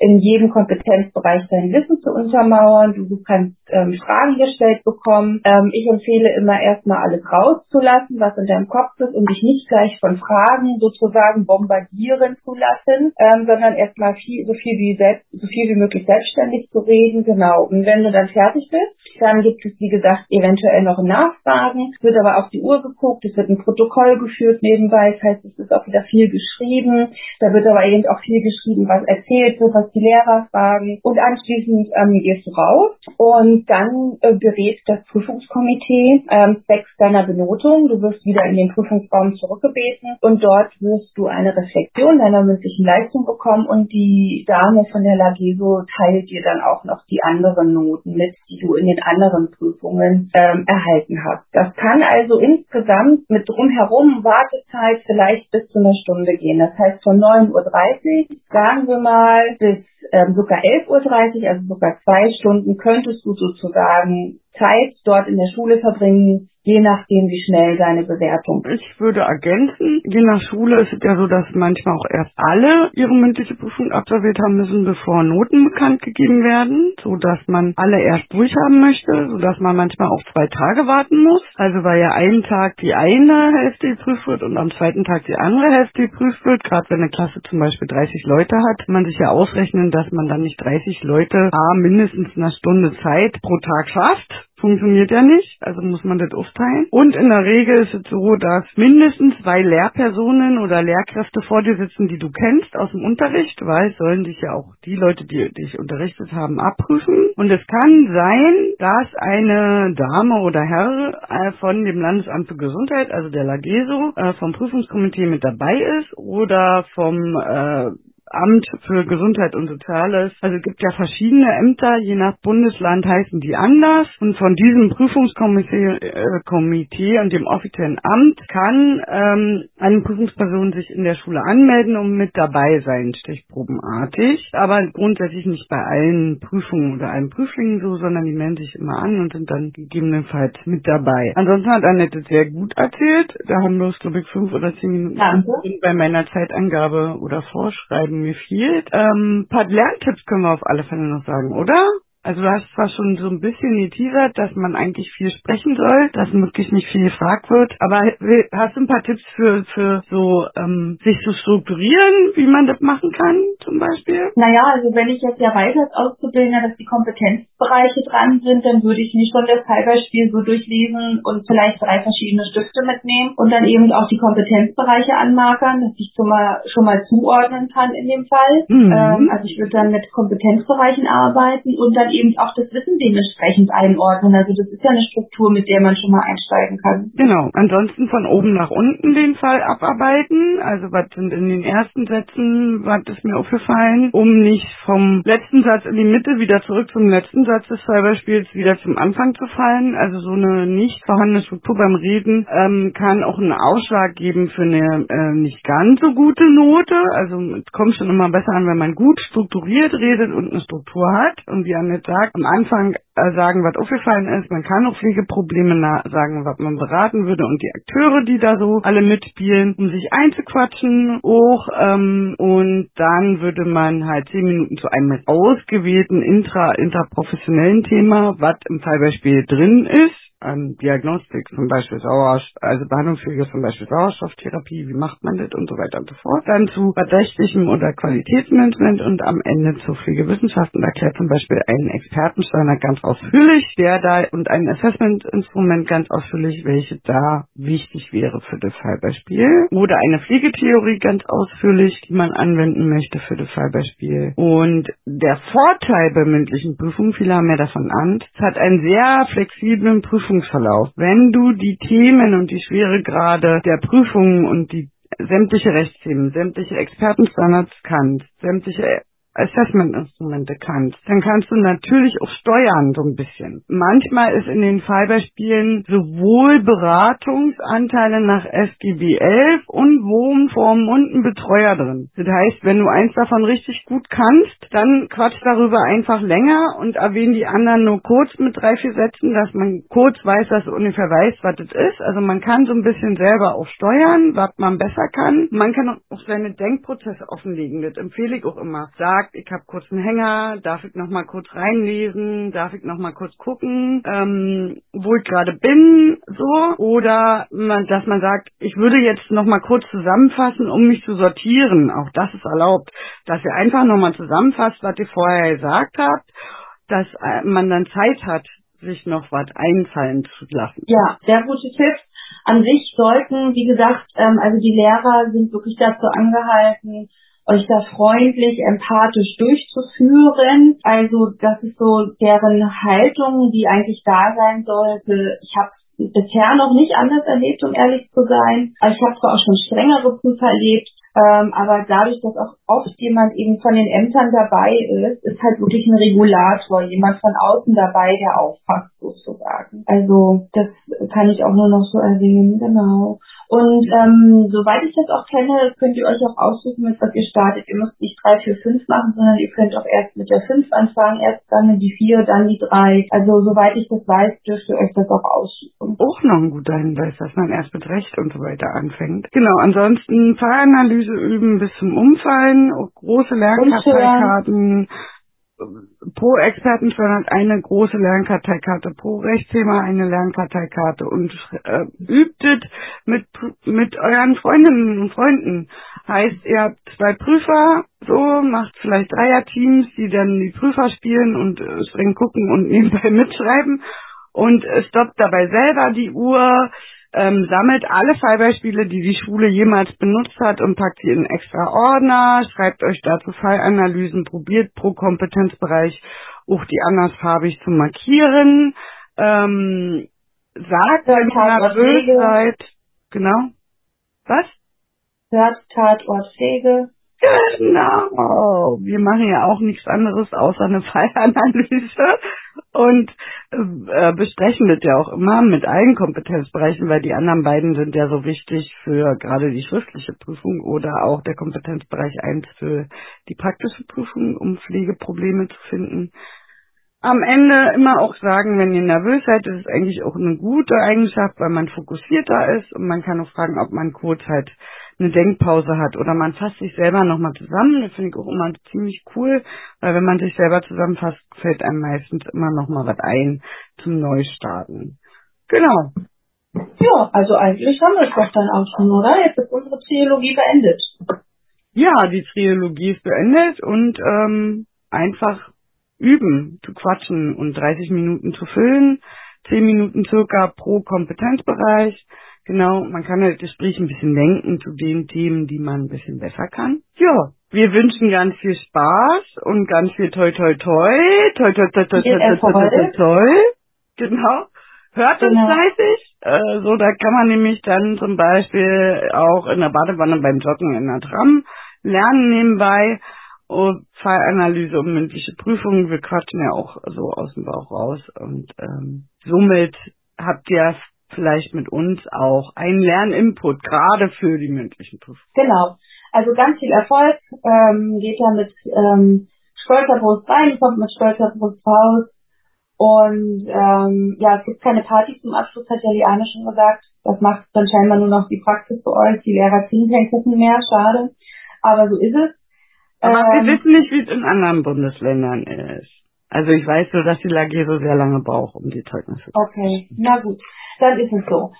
C: in jedem Kompetenzbereich dein Wissen zu untermauern. Du, kannst ähm, Fragen gestellt bekommen. Ähm, ich empfehle immer erstmal alles rauszulassen, was in deinem Kopf ist, um dich nicht gleich von Fragen sozusagen bombardieren zu lassen, ähm, sondern erstmal viel, so viel wie selbst, so viel wie möglich selbstständig zu reden. Genau. Und wenn du dann fertig bist, Dann gibt es, wie gesagt, eventuell noch Nachfragen. Es wird aber auf die Uhr geguckt, es wird ein Protokoll geführt nebenbei. Das heißt, es ist auch wieder viel geschrieben. Da wird aber eben auch viel geschrieben, was erzählt wird, was die Lehrer fragen. Und anschließend ähm, gehst du raus und dann äh, berät das Prüfungskomitee ähm, zwecks deiner Benotung. Du wirst wieder in den Prüfungsraum zurückgebeten und dort wirst du eine Reflexion deiner mündlichen Leistung bekommen und die Dame von der Lageso teilt dir dann auch noch die anderen Noten mit, die du in den anderen Prüfungen ähm, erhalten hast. Das kann also insgesamt mit drumherum Wartezeit vielleicht bis zu einer Stunde gehen. Das heißt von 9.30 Uhr, sagen wir mal, bis ähm, sogar 11.30 Uhr, also sogar zwei Stunden, könntest du sozusagen Zeit dort in der Schule verbringen, je nachdem, wie schnell deine Bewertung.
A: Ich würde ergänzen, je nach Schule ist es ja so, dass manchmal auch erst alle ihre mündliche Prüfung absolviert haben müssen, bevor Noten bekannt gegeben werden, so dass man alle erst durchhaben möchte, so dass man manchmal auch zwei Tage warten muss. Also weil ja einen Tag die eine Hälfte geprüft wird und am zweiten Tag die andere Hälfte geprüft wird. Gerade wenn eine Klasse zum Beispiel 30 Leute hat, man sich ja ausrechnen, dass man dann nicht 30 Leute a mindestens eine Stunde Zeit pro Tag schafft funktioniert ja nicht, also muss man das aufteilen. Und in der Regel ist es so, dass mindestens zwei Lehrpersonen oder Lehrkräfte vor dir sitzen, die du kennst aus dem Unterricht, weil es sollen dich ja auch die Leute, die dich unterrichtet haben, abprüfen. Und es kann sein, dass eine Dame oder Herr äh, von dem Landesamt für Gesundheit, also der LAGESO, äh, vom Prüfungskomitee mit dabei ist oder vom äh, Amt für Gesundheit und Soziales. Also es gibt ja verschiedene Ämter, je nach Bundesland heißen die anders. Und von diesem Prüfungskomitee äh, Komitee und dem offiziellen Amt kann ähm, eine Prüfungsperson sich in der Schule anmelden und mit dabei sein, stichprobenartig. Aber grundsätzlich nicht bei allen Prüfungen oder allen Prüflingen so, sondern die melden sich immer an und sind dann gegebenenfalls mit dabei. Ansonsten hat Annette sehr gut erzählt. Da haben wir uns, glaube ich, fünf oder zehn Minuten
C: Danke.
A: bei meiner Zeitangabe oder Vorschreiben mir fehlt. Ähm, paar Lerntipps können wir auf alle Fälle noch sagen, oder? Also du hast zwar schon so ein bisschen geteasert, dass man eigentlich viel sprechen soll, dass möglichst nicht viel gefragt wird, aber hast du ein paar Tipps für, für so ähm, sich zu strukturieren, wie man das machen kann zum Beispiel?
C: Naja, also wenn ich jetzt ja weiß als Auszubildender, dass die Kompetenzbereiche dran sind, dann würde ich mich schon das Teilbeispiel so durchlesen und vielleicht drei verschiedene Stifte mitnehmen und dann eben auch die Kompetenzbereiche anmarkern, dass ich schon mal, schon mal zuordnen kann in dem Fall. Mhm. Ähm, also ich würde dann mit Kompetenzbereichen arbeiten und dann eben auch das Wissen dementsprechend einordnen. Also das ist ja eine Struktur, mit der man schon mal einsteigen kann.
A: Genau. Ansonsten von oben nach unten den Fall abarbeiten. Also was sind in den ersten Sätzen, was ist mir aufgefallen, um nicht vom letzten Satz in die Mitte wieder zurück zum letzten Satz des Fallbeispiels wieder zum Anfang zu fallen. Also so eine nicht vorhandene Struktur beim Reden ähm, kann auch einen Ausschlag geben für eine äh, nicht ganz so gute Note. Also es kommt schon immer besser an, wenn man gut strukturiert redet und eine Struktur hat. Und wie Annette sagt, am Anfang äh, sagen, was aufgefallen ist. Man kann auch Pflegeprobleme sagen, was man beraten würde und die Akteure, die da so alle mitspielen, um sich einzuquatschen auch. Ähm, und dann würde man halt zehn Minuten zu einem ausgewählten intra interprofessionellen Thema, was im Fallbeispiel drin ist, an Diagnostik, zum Beispiel Sauerstoff, also Behandlungswege, zum Beispiel Sauerstofftherapie, wie macht man das und so weiter und so fort. Dann zu verdächtigem oder Qualitätsmanagement und am Ende zu Pflegewissenschaften erklärt zum Beispiel einen Expertensteiner ganz ausführlich, der da und ein Assessment-Instrument ganz ausführlich, welche da wichtig wäre für das Fallbeispiel. Oder eine Pflegetheorie ganz ausführlich, die man anwenden möchte für das Fallbeispiel. Und der Vorteil bei mündlichen Prüfungen, viele haben ja davon Angst, es hat einen sehr flexiblen Prüfung Prüfungsverlauf. Wenn du die Themen und die Schweregrade der Prüfungen und die sämtliche Rechtsthemen, sämtliche Expertenstandards kannst, sämtliche Assessment-Instrumente kannst, dann kannst du natürlich auch steuern so ein bisschen. Manchmal ist in den Fallbeispielen sowohl Beratungsanteile nach SGB 11 und Wohnformen und ein Betreuer drin. Das heißt, wenn du eins davon richtig gut kannst, dann quatsch darüber einfach länger und erwähne die anderen nur kurz mit drei, vier Sätzen, dass man kurz weiß, dass du ungefähr weiß, was das ist. Also man kann so ein bisschen selber auch steuern, was man besser kann. Man kann auch seine Denkprozesse offenlegen. Das empfehle ich auch immer. Sag sagt, ich habe kurz einen Hänger, darf ich noch mal kurz reinlesen, darf ich noch mal kurz gucken, ähm, wo ich gerade bin, so oder man, dass man sagt, ich würde jetzt noch mal kurz zusammenfassen, um mich zu sortieren. Auch das ist erlaubt, dass ihr einfach noch mal zusammenfasst, was ihr vorher gesagt habt, dass äh, man dann Zeit hat, sich noch was einfallen zu lassen.
C: Ja, sehr gute Tipps. An sich sollten, wie gesagt, ähm, also die Lehrer sind wirklich dazu angehalten, euch da freundlich, empathisch durchzuführen. Also das ist so deren Haltung, die eigentlich da sein sollte. Ich habe bisher noch nicht anders erlebt, um ehrlich zu sein. Ich habe zwar auch schon strengere Prüfer erlebt, ähm, aber dadurch, dass auch oft jemand eben von den Ämtern dabei ist, ist halt wirklich ein Regulator, jemand von außen dabei, der aufpasst sozusagen. Also das kann ich auch nur noch so erwähnen, genau. Und ähm, soweit ich das auch kenne, könnt ihr euch auch aussuchen, mit was ihr startet. Ihr müsst nicht drei, vier, fünf machen, sondern ihr könnt auch erst mit der fünf anfangen, erst dann die vier, dann die drei. Also soweit ich das weiß, dürft ihr euch das auch aussuchen.
A: Auch noch ein guter Hinweis, dass man erst mit Recht und so weiter anfängt. Genau, ansonsten Fallanalyse üben bis zum Umfallen, große Lernkarteikarten, pro Experten 200 eine große Lernkarteikarte, pro Rechtsthema eine Lernkarteikarte und äh, übtet mit, mit euren Freundinnen und Freunden. Heißt, ihr habt zwei Prüfer, so, macht vielleicht Dreierteams, die dann die Prüfer spielen und äh, streng gucken und <laughs> nebenbei mitschreiben und äh, stoppt dabei selber die Uhr, ähm, sammelt alle Fallbeispiele, die die Schule jemals benutzt hat und packt sie in extra Ordner, schreibt euch dazu Fallanalysen, probiert pro Kompetenzbereich auch die andersfarbig zu markieren, ähm, sagt, wenn ihr nervös seid, genau, was?
C: Hört Tatort Pflege.
A: Genau. Wir machen ja auch nichts anderes außer eine <laughs> Fallanalyse und äh, besprechen das ja auch immer mit allen Kompetenzbereichen, weil die anderen beiden sind ja so wichtig für gerade die schriftliche Prüfung oder auch der Kompetenzbereich 1 für die praktische Prüfung, um Pflegeprobleme zu finden. Am Ende immer auch sagen, wenn ihr nervös seid, ist eigentlich auch eine gute Eigenschaft, weil man fokussierter ist und man kann auch fragen, ob man kurz halt eine Denkpause hat oder man fasst sich selber nochmal zusammen. Das finde ich auch immer ziemlich cool, weil wenn man sich selber zusammenfasst, fällt einem meistens immer nochmal was ein zum Neustarten. Genau.
C: Ja, also eigentlich haben wir es doch dann auch schon, oder? Jetzt ist unsere Trilogie beendet.
A: Ja, die Trilogie ist beendet und ähm, einfach üben, zu quatschen und 30 Minuten zu füllen, 10 Minuten circa pro Kompetenzbereich Genau, man kann halt Gespräche ein bisschen lenken zu den Themen, die man ein bisschen besser kann. Ja, wir wünschen ganz viel Spaß und ganz viel toi toi toi, toi toi toi toi toi toi toi, toi, toi, toi. Genau. Hört uns genau. fleißig. Äh, so, da kann man nämlich dann zum Beispiel auch in der Badewanne beim Joggen in der Tram lernen nebenbei. Und Fallanalyse und mündliche Prüfungen. Wir quatschen ja auch so aus dem Bauch raus. Und ähm, somit habt ihr vielleicht mit uns auch einen Lerninput, gerade für die mündlichen Prüfungen.
C: Genau. Also ganz viel Erfolg. Ähm, geht da mit ähm, stolzer Brust rein, kommt mit stolzer Brust raus. Und ähm, ja, es gibt keine Party zum Abschluss, hat ja Liane schon gesagt. Das macht dann scheinbar nur noch die Praxis für euch. Die Lehrer kriegen kein Kuchen mehr, schade. Aber so ist es.
A: Aber ähm, wir wissen nicht, wie es in anderen Bundesländern ist. Also ich weiß nur, dass die Lage so sehr lange braucht, um die Zeugnisse
C: zu Okay, na gut dann ist es so.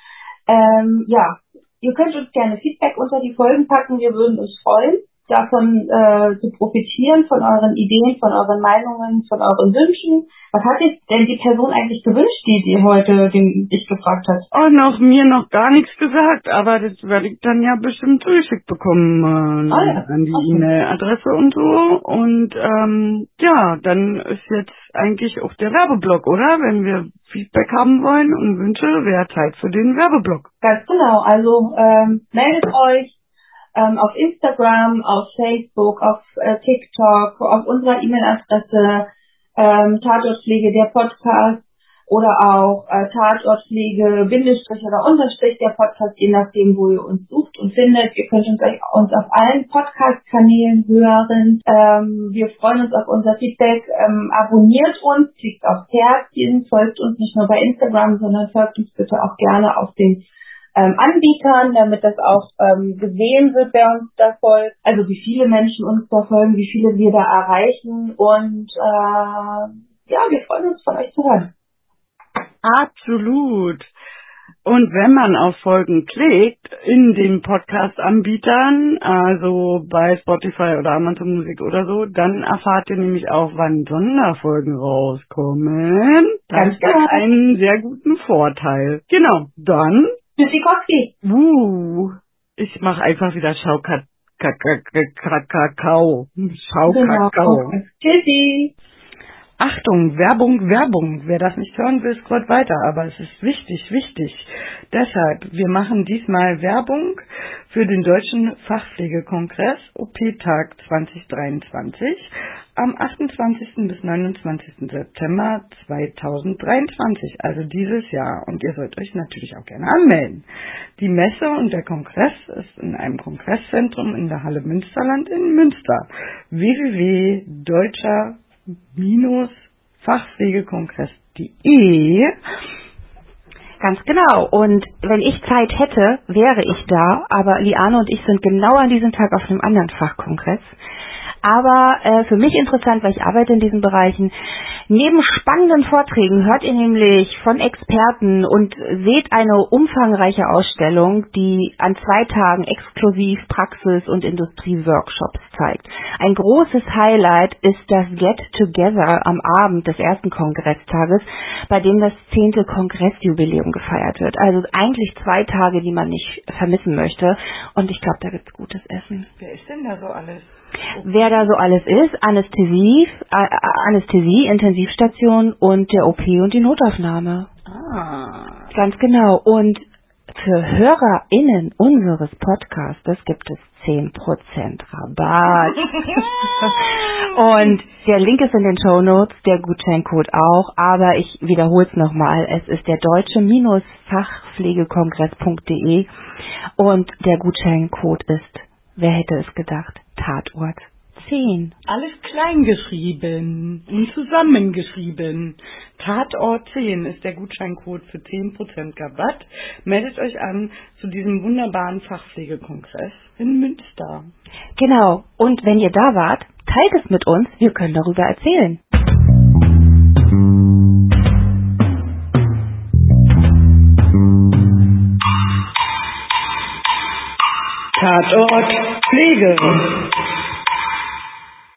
C: Ähm, ja, ihr könnt uns gerne Feedback unter die Folgen packen, wir würden uns freuen davon äh, zu profitieren, von euren Ideen, von euren Meinungen, von euren Wünschen. Was hat sich denn die Person eigentlich gewünscht, die sie heute den, dich gefragt hat?
A: Oh, noch mir noch gar nichts gesagt, aber das werde ich dann ja bestimmt zugeschickt bekommen äh, ah, ja. an die okay. E-Mail-Adresse und so. Und ähm, ja, dann ist jetzt eigentlich auch der Werbeblock, oder? Wenn wir Feedback haben wollen und Wünsche, wäre Zeit für den Werbeblock.
C: Ganz genau. Also ähm, meldet euch, ähm, auf Instagram, auf Facebook, auf äh, TikTok, auf unserer E-Mail-Adresse ähm, Tatortpflege der Podcast oder auch äh, Tatortpflege Bindestrich oder Unterstrich der Podcast, je nachdem, wo ihr uns sucht und findet. Ihr könnt uns, uns auf allen Podcast-Kanälen hören. Ähm, wir freuen uns auf unser Feedback. Ähm, abonniert uns, klickt auf Herzchen, folgt uns nicht nur bei Instagram, sondern folgt uns bitte auch gerne auf den ähm, Anbietern, damit das auch ähm, gesehen wird, wer uns da folgt. Also wie viele Menschen uns da folgen, wie viele wir da erreichen. Und äh, ja, wir freuen uns von euch zu hören.
A: Absolut. Und wenn man auf Folgen klickt in den Podcast-Anbietern, also bei Spotify oder Amazon Musik oder so, dann erfahrt ihr nämlich auch, wann Sonderfolgen rauskommen. Das hat
C: genau.
A: einen sehr guten Vorteil. Genau, dann,
C: Tschüssikowski.
A: uh, ich mache einfach wieder Schaukakao. Kakao. Schaukakao.
C: Genau. Tschüssi.
A: Achtung, Werbung, Werbung. Wer das nicht hören will, scrollt weiter, aber es ist wichtig, wichtig. Deshalb, wir machen diesmal Werbung für den Deutschen Fachpflegekongress OP-Tag 2023 am 28. bis 29. September 2023, also dieses Jahr. Und ihr sollt euch natürlich auch gerne anmelden. Die Messe und der Kongress ist in einem Kongresszentrum in der Halle Münsterland in Münster. www.deutscher fachpflegekongress.de.
B: Ganz genau. Und wenn ich Zeit hätte, wäre ich da. Aber Liane und ich sind genau an diesem Tag auf einem anderen Fachkongress. Aber äh, für mich interessant, weil ich arbeite in diesen Bereichen. Neben spannenden Vorträgen hört ihr nämlich von Experten und seht eine umfangreiche Ausstellung, die an zwei Tagen exklusiv Praxis- und Industrieworkshops zeigt. Ein großes Highlight ist das Get Together am Abend des ersten Kongresstages, bei dem das zehnte Kongressjubiläum gefeiert wird. Also eigentlich zwei Tage, die man nicht vermissen möchte. Und ich glaube, da gibt's gutes Essen.
A: Wer ist denn da so alles?
B: Wer da so alles ist, Anästhesie, äh, Anästhesie, Intensivstation und der OP und die Notaufnahme.
A: Ah.
B: Ganz genau. Und für HörerInnen unseres Podcastes gibt es 10% Rabatt. <laughs> und der Link ist in den Show Notes, der Gutscheincode auch, aber ich wiederhole es nochmal. Es ist der deutsche-fachpflegekongress.de und der Gutscheincode ist, wer hätte es gedacht, Tatort 10.
A: Alles klein geschrieben und zusammengeschrieben. Tatort 10 ist der Gutscheincode für 10% Rabatt. Meldet euch an zu diesem wunderbaren Fachpflegekongress in Münster.
B: Genau. Und wenn ihr da wart, teilt es mit uns. Wir können darüber erzählen.
A: Tatort Pflege.